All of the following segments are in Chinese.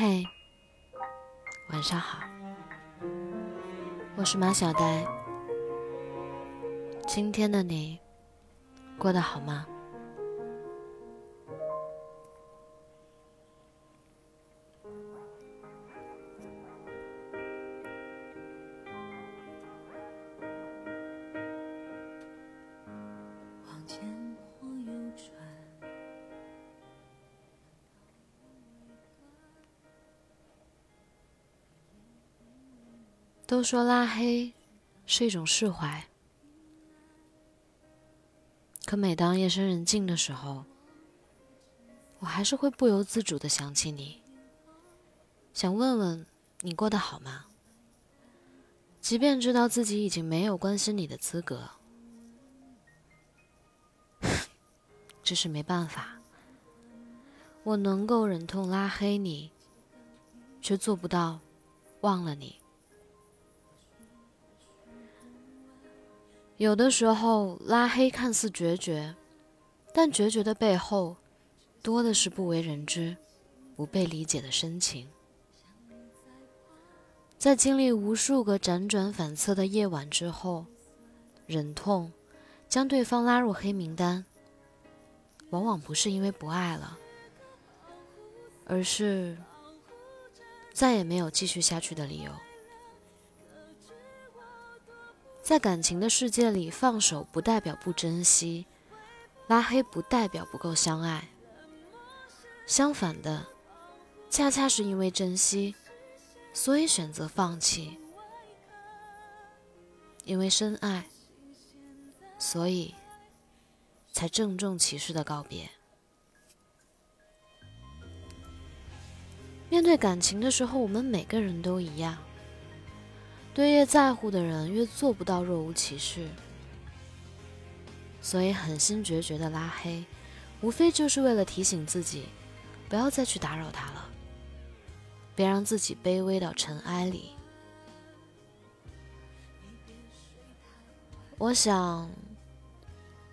嘿，晚上好，我是马小呆。今天的你过得好吗？往前都说拉黑是一种释怀，可每当夜深人静的时候，我还是会不由自主的想起你，想问问你过得好吗？即便知道自己已经没有关心你的资格，只是没办法，我能够忍痛拉黑你，却做不到忘了你。有的时候，拉黑看似决绝，但决绝的背后，多的是不为人知、不被理解的深情。在经历无数个辗转反侧的夜晚之后，忍痛将对方拉入黑名单，往往不是因为不爱了，而是再也没有继续下去的理由。在感情的世界里，放手不代表不珍惜，拉黑不代表不够相爱。相反的，恰恰是因为珍惜，所以选择放弃；因为深爱，所以才郑重其事的告别。面对感情的时候，我们每个人都一样。对越在乎的人，越做不到若无其事。所以狠心决绝的拉黑，无非就是为了提醒自己，不要再去打扰他了，别让自己卑微到尘埃里。我想，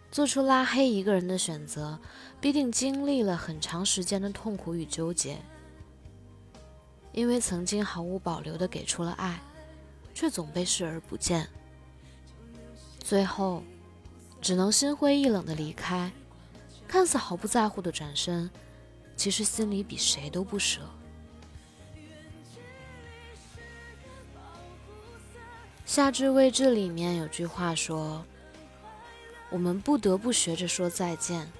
做出拉黑一个人的选择，必定经历了很长时间的痛苦与纠结，因为曾经毫无保留的给出了爱。却总被视而不见，最后只能心灰意冷的离开。看似毫不在乎的转身，其实心里比谁都不舍。夏至未至里面有句话说：“我们不得不学着说再见。”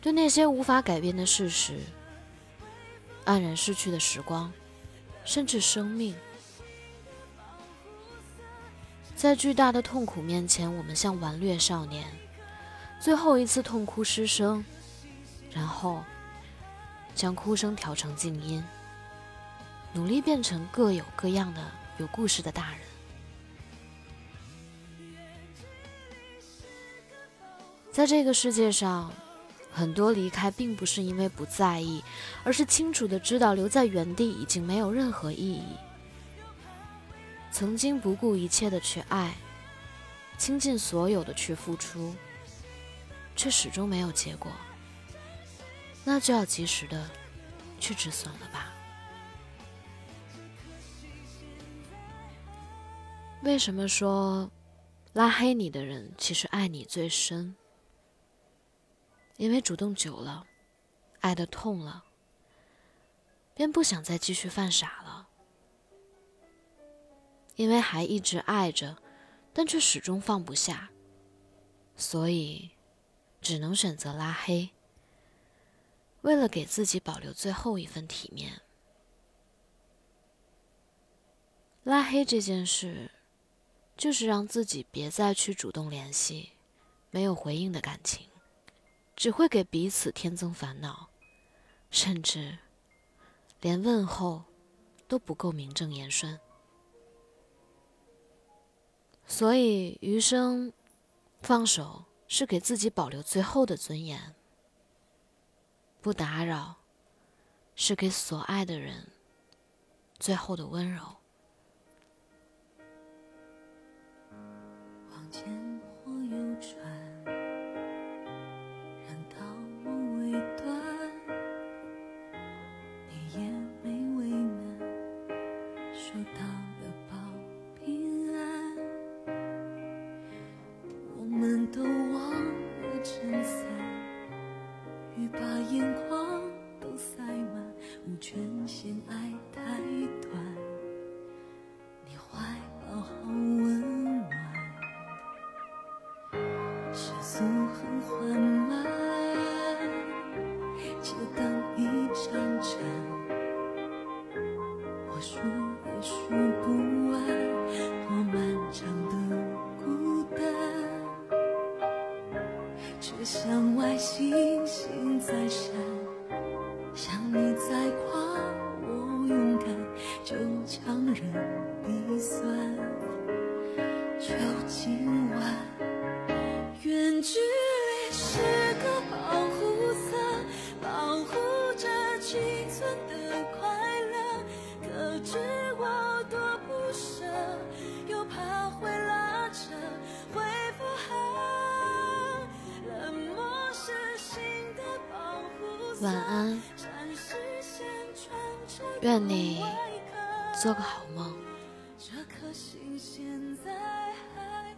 对那些无法改变的事实、黯然逝去的时光，甚至生命。在巨大的痛苦面前，我们像顽劣少年，最后一次痛哭失声，然后将哭声调成静音，努力变成各有各样的有故事的大人。在这个世界上，很多离开并不是因为不在意，而是清楚的知道留在原地已经没有任何意义。曾经不顾一切的去爱，倾尽所有的去付出，却始终没有结果，那就要及时的去止损了吧？为什么说拉黑你的人其实爱你最深？因为主动久了，爱的痛了，便不想再继续犯傻了。因为还一直爱着，但却始终放不下，所以只能选择拉黑。为了给自己保留最后一份体面，拉黑这件事，就是让自己别再去主动联系没有回应的感情，只会给彼此添增烦恼，甚至连问候都不够名正言顺。所以，余生放手是给自己保留最后的尊严；不打扰是给所爱的人最后的温柔。很缓慢，街灯一盏盏，我数也数不完，多漫长的孤单，却像外星星在闪，像你在夸我勇敢，就强忍鼻酸。就今晚，远距晚安。愿你做个好梦。这颗心现在还